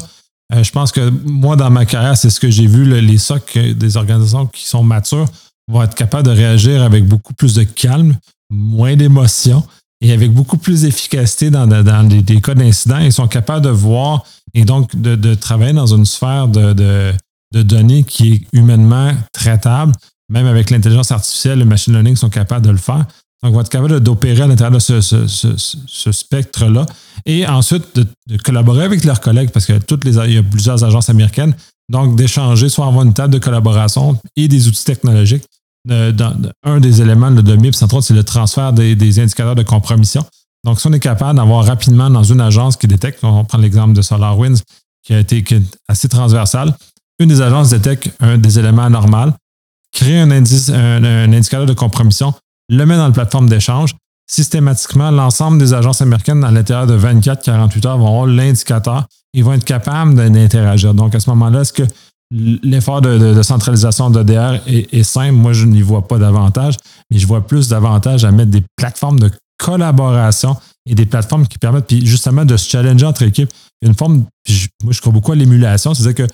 Euh, je pense que moi, dans ma carrière, c'est ce que j'ai vu, les SOC des organisations qui sont matures vont être capables de réagir avec beaucoup plus de calme, moins d'émotion et avec beaucoup plus d'efficacité dans, dans, des, cas d'incident. Ils sont capables de voir et donc de, travailler dans une sphère de, de, données qui est humainement traitable. Même avec l'intelligence artificielle, le machine learning sont capables de le faire. Donc, ils vont être capables d'opérer à l'intérieur de ce, spectre-là. Et ensuite, de, collaborer avec leurs collègues, parce que toutes les, il y a plusieurs agences américaines. Donc, d'échanger, soit avoir une table de collaboration et des outils technologiques. un des éléments de MIPS, entre autres, c'est le transfert des, des, indicateurs de compromission. Donc, si on est capable d'avoir rapidement dans une agence qui détecte, on prend l'exemple de SolarWinds, qui a été assez transversal, une des agences détecte un des éléments anormaux, crée un, indice, un, indicateur de compromission, le met dans la plateforme d'échange. Systématiquement, l'ensemble des agences américaines à l'intérieur de 24-48 heures vont avoir l'indicateur. Ils vont être capables d'interagir. Donc, à ce moment-là, est-ce que l'effort de, centralisation d'EDR est, simple? Moi, je n'y vois pas davantage, mais je vois plus d'avantages à mettre des plateformes de collaboration et des plateformes qui permettent puis justement de se challenger entre équipes. Une forme, moi je crois beaucoup à l'émulation, c'est-à-dire que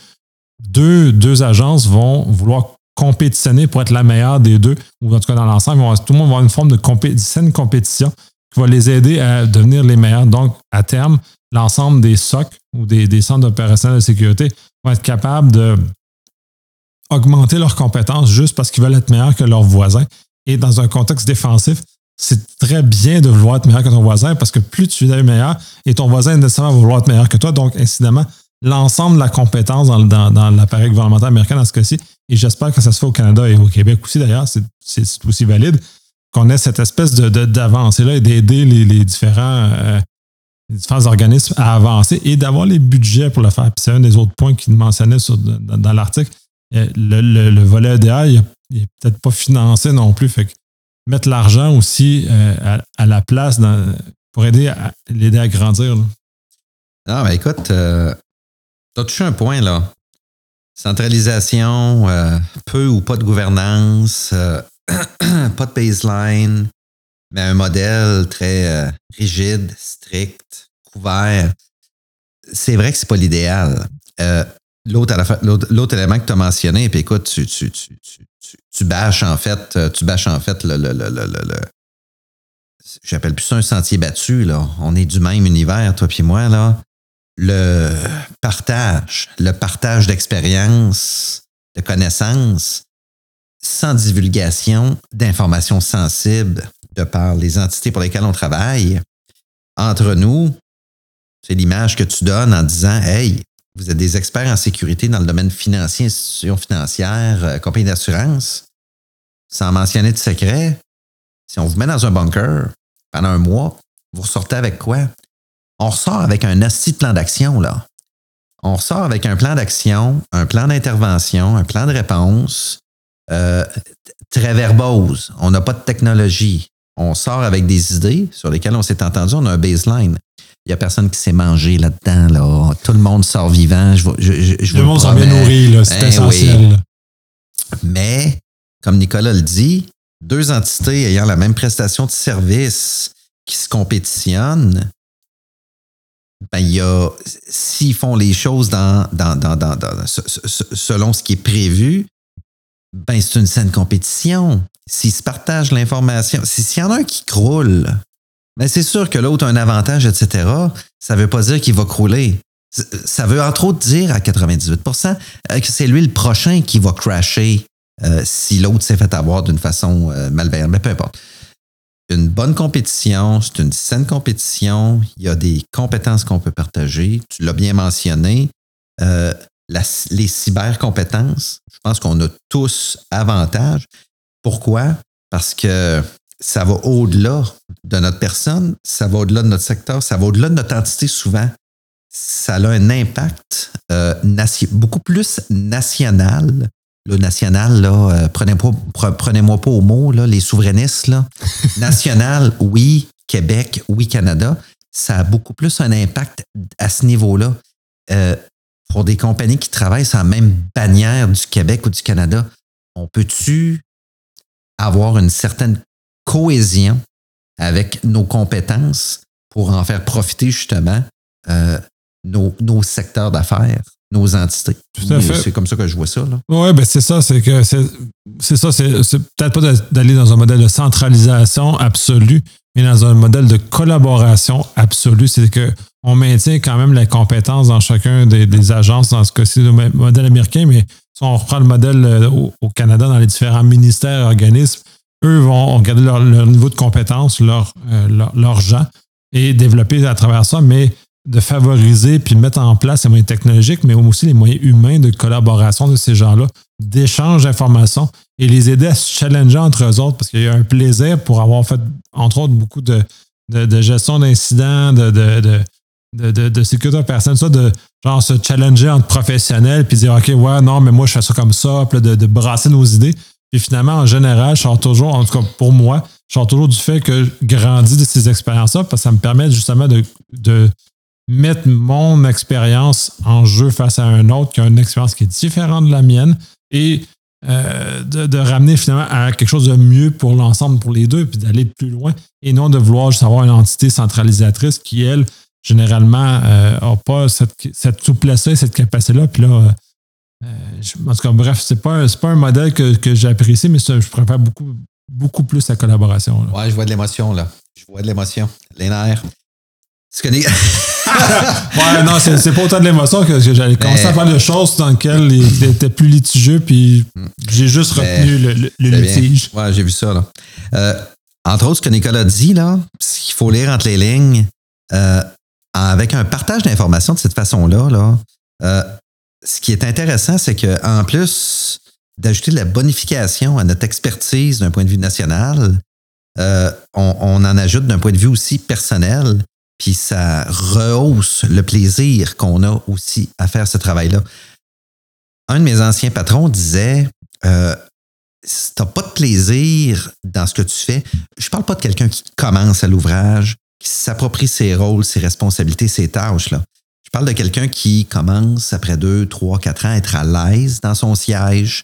deux, deux agences vont vouloir compétitionner pour être la meilleure des deux, ou en tout cas dans l'ensemble, tout le monde va avoir une forme de saine compétition qui va les aider à devenir les meilleurs. Donc, à terme, l'ensemble des SOC ou des, centres opérationnels de sécurité vont être capables de, augmenter leurs compétences juste parce qu'ils veulent être meilleurs que leurs voisins. Et dans un contexte défensif, c'est très bien de vouloir être meilleur que ton voisin parce que plus tu es meilleur et ton voisin nécessairement va vouloir être meilleur que toi. Donc, incidemment, l'ensemble de la compétence dans, l'appareil gouvernemental américain dans ce cas-ci, et j'espère que ça se fait au Canada et au Québec aussi d'ailleurs, c'est aussi valide, qu'on ait cette espèce d'avancée-là et d'aider les, différents, euh, différents organismes à avancer et d'avoir les budgets pour le faire. Puis c'est un des autres points qu'il mentionnait dans, l'article. Euh, le, volet EDA, il n'est peut-être pas financé non plus. Fait que mettre l'argent aussi euh, à, la place pour aider à l'aider à grandir. Non, mais écoute, tu as touché un point là. Centralisation, peu ou pas de gouvernance, pas de baseline, mais un modèle très euh, rigide, strict, couvert. C'est vrai que c'est pas l'idéal. Euh, l'autre, élément que tu as mentionné, puis écoute, tu, tu, tu, bâches en fait, euh, tu bâches en fait le, le, le, le j'appelle plus ça un sentier battu, là. On est du même univers, toi puis moi, là. Le partage, le partage d'expérience, de connaissances, sans divulgation d'informations sensibles de par les entités pour lesquelles on travaille, entre nous, c'est l'image que tu donnes en disant Hey, vous êtes des experts en sécurité dans le domaine financier, institutions financières, euh, compagnie d'assurance, sans mentionner de secret. Si on vous met dans un bunker pendant un mois, vous ressortez avec quoi? On ressort avec un asti de plan d'action, là. On ressort avec un plan d'action, un plan d'intervention, un plan de réponse, euh, très verbose. On n'a pas de technologie. On sort avec des idées sur lesquelles on s'est entendu. On a un baseline. Il n'y a personne qui s'est mangé là-dedans. Là. Tout le monde sort vivant. Je, le monde s'en bien nourri. C'est ben essentiel. Mais, comme Nicolas le dit, deux entités ayant la même prestation de service qui se compétitionnent, ben, il y a, s'ils font les choses dans, dans, dans, dans, selon ce qui est prévu, ben c'est une saine compétition. S'ils se partagent l'information, s'il y en a un qui croule, ben c'est sûr que l'autre a un avantage, etc. Ça ne veut pas dire qu'il va crouler. Ça veut entre autres dire à 98% euh, que c'est lui le prochain qui va crasher euh, si l'autre s'est fait avoir d'une façon euh, malveillante. Mais peu importe. Une bonne compétition, c'est une saine compétition. Il y a des compétences qu'on peut partager. Tu l'as bien mentionné les cybercompétences, je pense qu'on a tous avantage. Pourquoi? Parce que ça va au-delà de notre personne, ça va au-delà de notre secteur, ça va au-delà de notre entité souvent. Ça a un impact euh, beaucoup plus national. Le national, là, euh, prenez-moi prenez pas au mot, là, les souverainistes. Là. national, oui, Québec, oui, Canada. Ça a beaucoup plus un impact à ce niveau-là. Euh, pour des compagnies qui travaillent sur la même bannière du Québec ou du Canada, on peut-tu avoir une certaine cohésion avec nos compétences pour en faire profiter justement euh, nos, secteurs d'affaires, nos entités. C'est comme ça que je vois ça. Oui, ben c'est ça, c'est que c'est ça, c'est peut-être pas d'aller dans un modèle de centralisation absolue, mais dans un modèle de collaboration absolue. C'est que on maintient quand même les compétences dans chacun des, agences, dans ce cas-ci, le modèle américain, mais si on reprend le modèle euh, au, Canada, dans les différents ministères et organismes, eux vont garder leur, niveau de compétences, leurs leur, gens, et développer à travers ça, mais de favoriser puis mettre en place les moyens technologiques, mais aussi les moyens humains de collaboration de ces gens-là, d'échange d'informations et les aider à se challenger entre eux autres, parce qu'il y a un plaisir pour avoir fait, entre autres, beaucoup de, de, gestion d'incidents, de, de, de, sécurité personne, ça, de genre se challenger entre professionnels, puis dire, OK, ouais, non, mais moi, je fais ça comme ça, puis de, de brasser nos idées. Puis finalement, en général, je sors toujours, en tout cas pour moi, je sors toujours du fait que je grandis de ces expériences-là, parce que ça me permet justement de, de mettre mon expérience en jeu face à un autre qui a une expérience qui est différente de la mienne et euh, de, ramener finalement à quelque chose de mieux pour l'ensemble, pour les deux, puis d'aller plus loin et non de vouloir juste avoir une entité centralisatrice qui, elle, généralement, n'a euh, pas cette, cette souplesse-là, cette capacité-là. Puis là, euh, euh, en tout cas, bref, c'est pas, pas un modèle que, que j'apprécie, mais je préfère beaucoup, beaucoup plus la collaboration. Ouais, je vois de l'émotion, là. Je vois de l'émotion. Les nerfs. Ce que les- Ouais, non, c'est c'est pas autant de l'émotion que j'allais commencer à faire de choses dans lesquelles il était plus litigieux, puis j'ai juste retenu le, le- le C'est bien. litige. Ouais, j'ai vu ça. Là. Euh, entre autres, ce que Nicolas dit, là, ce qu'il faut lire entre les lignes, euh, avec un partage d'informations de cette façon-là, là, euh, ce qui est intéressant, c'est qu'en plus d'ajouter de la bonification à notre expertise d'un point de vue national, euh, on, on en ajoute d'un point de vue aussi personnel, puis ça rehausse le plaisir qu'on a aussi à faire ce travail-là. Un de mes anciens patrons disait euh, si t'as pas de plaisir dans ce que tu fais, je parle pas de quelqu'un qui commence à l'ouvrage, qui s'approprie ses rôles, ses responsabilités, ses tâches. Là. Je parle de quelqu'un qui commence après deux, trois, quatre ans à être à l'aise dans son siège,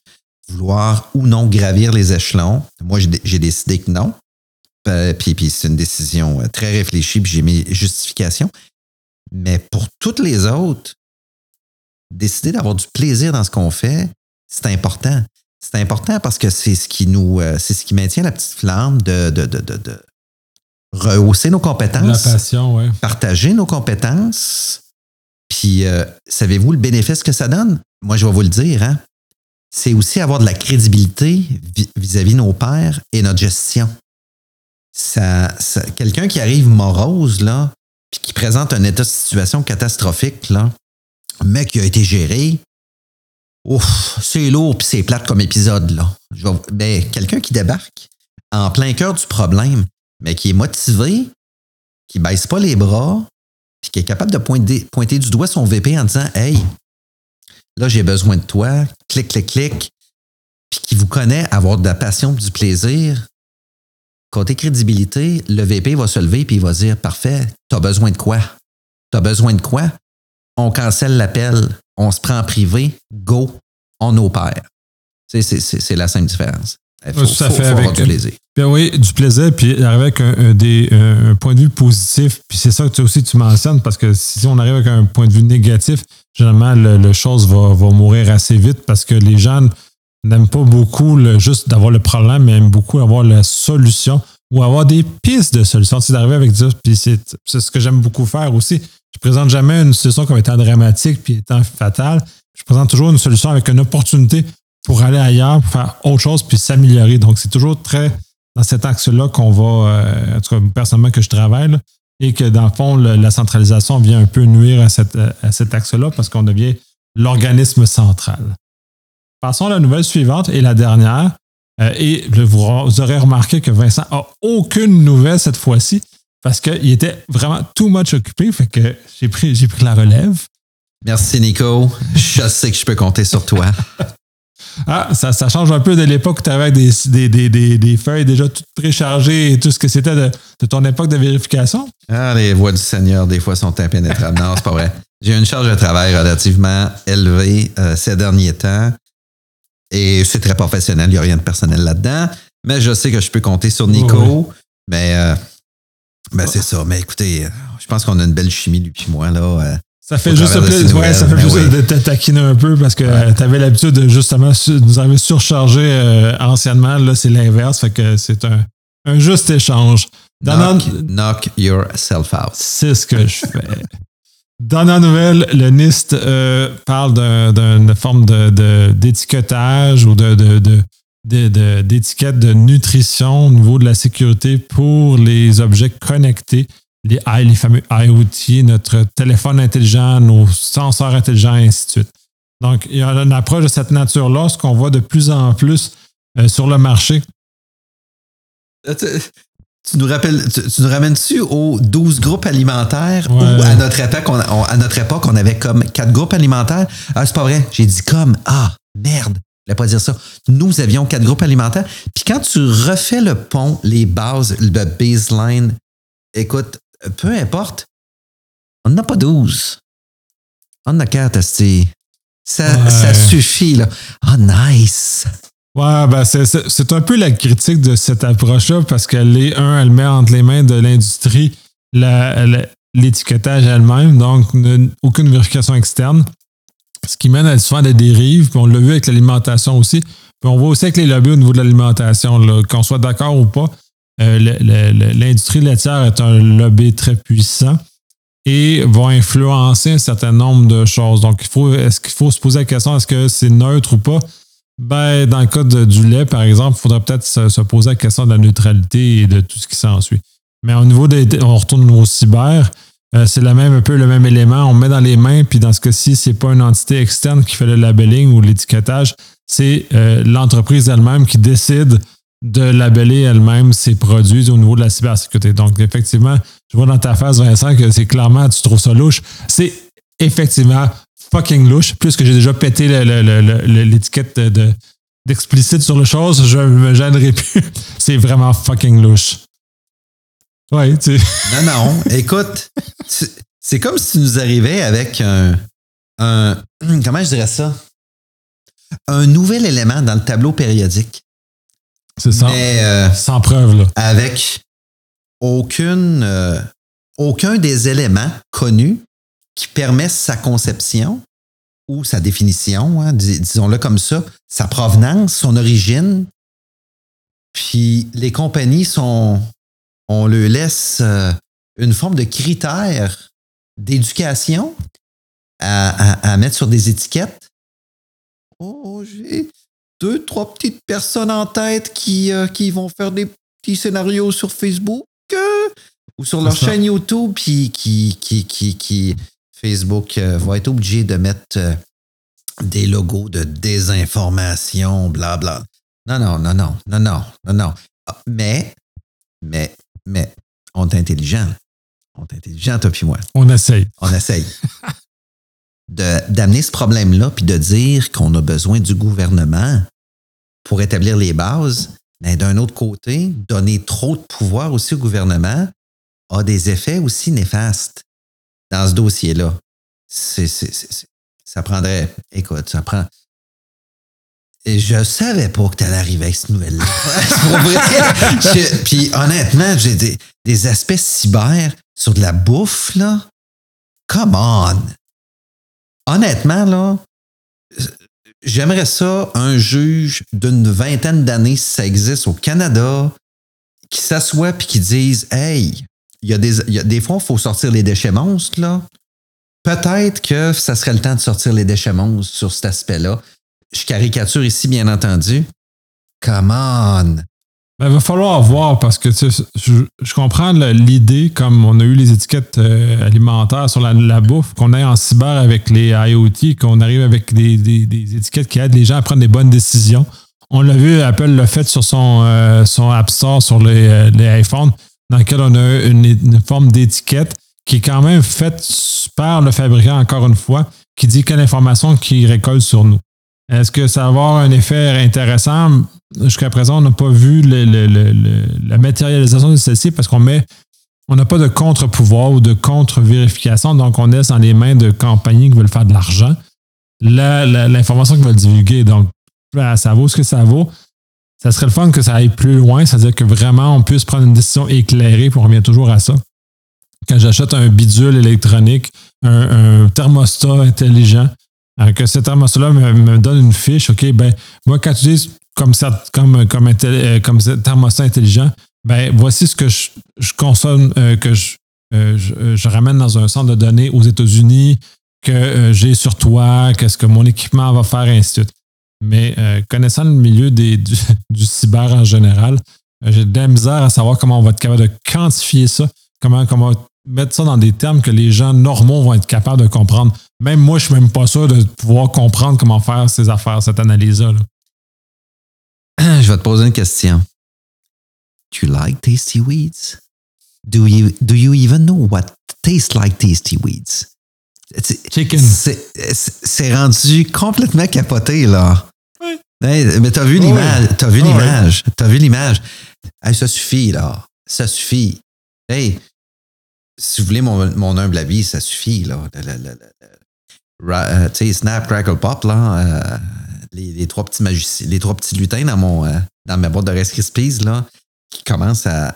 vouloir ou non gravir les échelons. Moi, j'ai décidé que non. Euh, Puis, puis c'est une décision euh, très réfléchie, puis j'ai mes justifications. Mais pour toutes les autres, décider d'avoir du plaisir dans ce qu'on fait, c'est important. C'est important parce que c'est ce qui nous, euh, c'est ce qui maintient la petite flamme de, de, de, de, de rehausser nos La compétences, passion, ouais. partager nos compétences. Puis, euh, savez-vous le bénéfice que ça donne? Moi, je vais vous le dire. Hein? C'est aussi avoir de la crédibilité vi- vis-à-vis de nos pairs et notre gestion. Ça, Quelqu'un qui arrive morose, là, puis qui présente un état de situation catastrophique, là, mais qui a été géré, ouf, c'est lourd puis c'est plate comme épisode, là. Ben, quelqu'un qui débarque en plein cœur du problème, mais qui est motivé, qui baisse pas les bras, puis qui est capable de pointer, pointer du doigt son VP en disant Hey, là, j'ai besoin de toi, clic, clic, clic, puis qui vous connaît avoir de la passion, du plaisir. Côté crédibilité, le VP va se lever puis il va dire Parfait, t'as besoin de quoi? T'as besoin de quoi? On cancelle l'appel, on se prend en privé, go, on opère. Tu c'est- la simple différence. Faut, Ouais, tout à faut- fait, faut avoir avec- du plaisir. Puis oui, du plaisir, puis arriver avec un, un des, un point de vue positif. Puis c'est ça que tu aussi tu mentionnes, parce que si on arrive avec un point de vue négatif, généralement, le, le chose va, va mourir assez vite parce que les gens n'aiment pas beaucoup le, juste d'avoir le problème, mais aiment beaucoup avoir la solution ou avoir des pistes de solutions. C'est d'arriver avec ça, puis c'est c'est ce que j'aime beaucoup faire aussi. Je présente jamais une solution comme étant dramatique puis étant fatale. Je présente toujours une solution avec une opportunité pour aller ailleurs, pour faire autre chose, puis s'améliorer. Donc, c'est toujours très dans cet axe-là qu'on va, euh, en tout cas, personnellement, que je travaille, là, et que dans le fond, la centralisation vient un peu nuire à, cette, à cet axe-là parce qu'on devient l'organisme central. Passons à la nouvelle suivante et la dernière. Euh, et vous, vous aurez remarqué que Vincent a aucune nouvelle cette fois-ci parce qu'il était vraiment too much occupé. Fait que j'ai pris, j'ai pris la relève. Merci, Nico. Je sais que je peux compter sur toi. Ah, ça, ça change un peu de l'époque où tu avais des, des, des, des feuilles déjà toutes préchargées et tout ce que c'était de, de ton époque de vérification. Ah, les voix du Seigneur, des fois, sont impénétrables. Non, c'est pas vrai. J'ai une charge de travail relativement élevée euh, ces derniers temps. Et c'est très professionnel. Il n'y a rien de personnel là-dedans. Mais je sais que je peux compter sur Nico. Mais euh, ben, c'est ça. Mais écoutez, euh, je pense qu'on a une belle chimie, lui et moi. Là, euh. Ça fait juste plaisir, ouais, ça fait ben de te taquiner un peu parce que tu avais l'habitude de justement nous avoir surchargé euh, anciennement. Là, c'est l'inverse. Fait que c'est un, un juste échange. Knock, knock yourself out. C'est ce que je fais. Dans la nouvelle, le NIST euh, parle d'un- d'une forme d'étiquetage ou de, d'étiquette de nutrition au niveau de la sécurité pour les objets connectés, les, fameux IoT, notre téléphone intelligent, nos senseurs intelligents, et ainsi de suite. Donc, il y a une approche de cette nature-là, ce qu'on voit de plus en plus euh, sur le marché. Tu, nous rappelles, tu, tu nous ramènes-tu aux 12 groupes alimentaires Ouais. où à notre, époque, on, on- à notre époque, on avait comme quatre groupes alimentaires? Ah, c'est pas vrai. J'ai dit comme. Ah, merde. Je voulais pas dire ça. Nous avions quatre groupes alimentaires. Puis quand tu refais le pont, les bases, le baseline, écoute, peu importe, on n'en a pas 12. On en a quatre, asti. Ça, Ouais. ça suffit, là. Ah, nice. Ouais, ben c'est- un peu la critique de cette approche-là parce qu'elle est, un, elle met entre les mains de l'industrie l'étiquetage elle-même, donc ne- aucune vérification externe, ce qui mène à souvent des dérives. Puis on l'a vu avec l'alimentation aussi. Puis on voit aussi avec les lobbies au niveau de l'alimentation, qu'on soit d'accord ou pas. euh, l'industrie laitière est un lobby très puissant. et va influencer un certain nombre de choses. Donc, il faut, est-ce qu'il faut se poser la question, est-ce que c'est neutre ou pas? Ben, dans le cas du lait, par exemple, il faudrait peut-être se, poser la question de la neutralité et de tout ce qui s'ensuit. Mais au niveau des. On retourne au cyber, euh, c'est même, un peu le même élément. On met dans les mains, puis dans ce cas-ci, c'est pas une entité externe qui fait le labeling ou l'étiquetage, c'est euh, l'entreprise elle-même qui décide de labeller elle-même ses produits au niveau de la cybersécurité. Donc, effectivement, je vois dans ta face, Vincent, que c'est clairement, tu trouves ça louche. C'est effectivement fucking louche. Plus que j'ai déjà pété l'étiquette d'explicite sur le chose, je me gênerai plus. c'est vraiment fucking louche. Ouais, tu Non, non. Écoute, c'est comme si tu nous arrivais avec un, un. Comment je dirais ça? Un nouvel élément dans le tableau périodique. C'est ça. Mais, euh, Sans preuve, là. Avec aucune, euh, aucun des éléments connus qui permet sa conception ou sa définition, hein, disons-le comme ça, sa provenance, son origine. Puis les compagnies sont, on leur laisse euh, une forme de critère d'éducation à, mettre sur des étiquettes. Oh, j'ai deux, trois petites personnes en tête qui, euh, qui vont faire des petits scénarios sur Facebook euh, ou sur leur chaîne YouTube, puis qui, qui, qui, qui, Facebook euh, va être obligé de mettre euh, des logos de désinformation, blabla. Non, non, non, non, non, non, non, non. Ah, mais, mais, mais, on est intelligent. On est intelligent, toi puis moi. On essaye. On essaye. D'amener ce problème-là, puis de dire qu'on a besoin du gouvernement pour établir les bases, mais d'un autre côté, donner trop de pouvoir aussi au gouvernement a des effets aussi néfastes dans ce dossier-là. ça prendrait, écoute, ça prend. Et je savais pas que tu allais arriver avec cette nouvelle-là. puis honnêtement, j'ai des, aspects cyber sur de la bouffe, là. Come on! Honnêtement, là, j'aimerais ça, un juge d'une vingtaine d'années, si ça existe au Canada, qui s'assoit puis qui dise Hey, il y a des, il des fois, il faut sortir les déchets monstres, là. Peut-être que ça serait le temps de sortir les déchets monstres sur cet aspect-là. Je caricature ici, bien entendu. Come on! Ben, il va falloir voir parce que je, comprends l'idée, comme on a eu les étiquettes euh, alimentaires sur la, bouffe, qu'on aille en cyber avec les IoT, qu'on arrive avec des, étiquettes qui aident les gens à prendre des bonnes décisions. On l'a vu, Apple l'a fait sur son, euh, son App Store sur les, euh, les iPhones dans lequel on a une, forme d'étiquette qui est quand même faite par le fabricant, encore une fois, qui dit quelle information qu'il récolte sur nous. Est-ce que ça va avoir un effet intéressant? Jusqu'à présent, on n'a pas vu la matérialisation de celle-ci parce qu'on met on n'a pas de contre-pouvoir ou de contre-vérification, donc on laisse dans les mains de compagnies qui veulent faire de l'argent l'information qu'ils veulent divulguer. Donc, ça vaut ce que ça vaut ça serait le fun que ça aille plus loin, c'est-à-dire que vraiment on puisse prendre une décision éclairée, puis on revient toujours à ça. Quand j'achète un bidule électronique, un, thermostat intelligent, euh, que ce thermostat-là me, donne une fiche, OK, ben moi, quand tu dis comme ça, comme, comme, euh, comme thermostat intelligent, ben voici ce que je, consomme, euh, que je, je, ramène dans un centre de données aux États-Unis, que j'ai sur toi, qu'est-ce que mon équipement va faire, et ainsi de suite. Mais euh, connaissant le milieu des, du, cyber en général, euh, j'ai de la misère à savoir comment on va être capable de quantifier ça, comment, comment mettre ça dans des termes que les gens normaux vont être capables de comprendre. Même moi, je ne suis même pas sûr de pouvoir comprendre comment faire ces affaires, cette analyse-là. Je vais te poser une question. Do you like tasty weeds? Do you, do you even know what tastes like tasty weeds? Chicken. C'est rendu complètement capoté, là mais t'as vu l'image. T'as vu l'image. T'as vu l'image. ça suffit, là. Ça suffit. Hey, si vous voulez mon, humble avis, ça suffit, là. Euh, tu sais, Snap, Crackle, Pop, là. Euh, les, trois petits magiciens, les trois petits lutins dans mon euh, dans ma boîte de Rice Krispies, là, qui commencent à,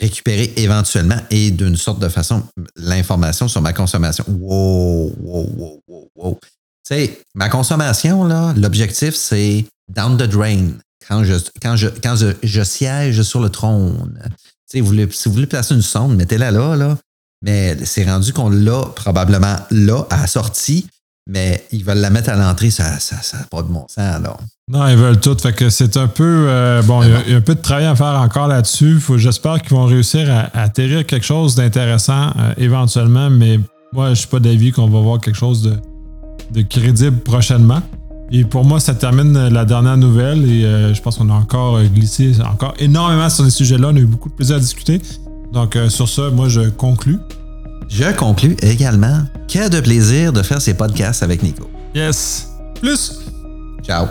récupérer éventuellement et d'une sorte de façon l'information sur ma consommation. Wow, wow, wow, wow, wow. Sais, ma consommation, là, l'objectif, c'est down the drain. Quand je, quand je, quand je, siège sur le trône. Tu sais, vous si vous voulez placer une sonde, mettez-la là, là. Mais c'est rendu qu'on l'a probablement là, à la sortie, mais ils veulent la mettre à l'entrée, ça n'a ça, ça pas de bon sens, alors. Non, ils veulent tout. Fait que c'est un peu. euh, bon, il y, a- un peu de travail à faire encore là-dessus. J'espère qu'ils vont réussir à, à atterrir quelque chose d'intéressant euh, éventuellement, mais moi, je suis pas d'avis qu'on va voir quelque chose de, de crédible prochainement. Et pour moi, ça termine la dernière nouvelle et euh, je pense qu'on a encore euh, glissé encore énormément sur ces sujets-là. On a eu beaucoup de plaisir à discuter. Donc, euh, sur ça, moi, je conclus. Je conclus également. Quel de plaisir de faire ces podcasts avec Nico. Yes! Plus! Ciao.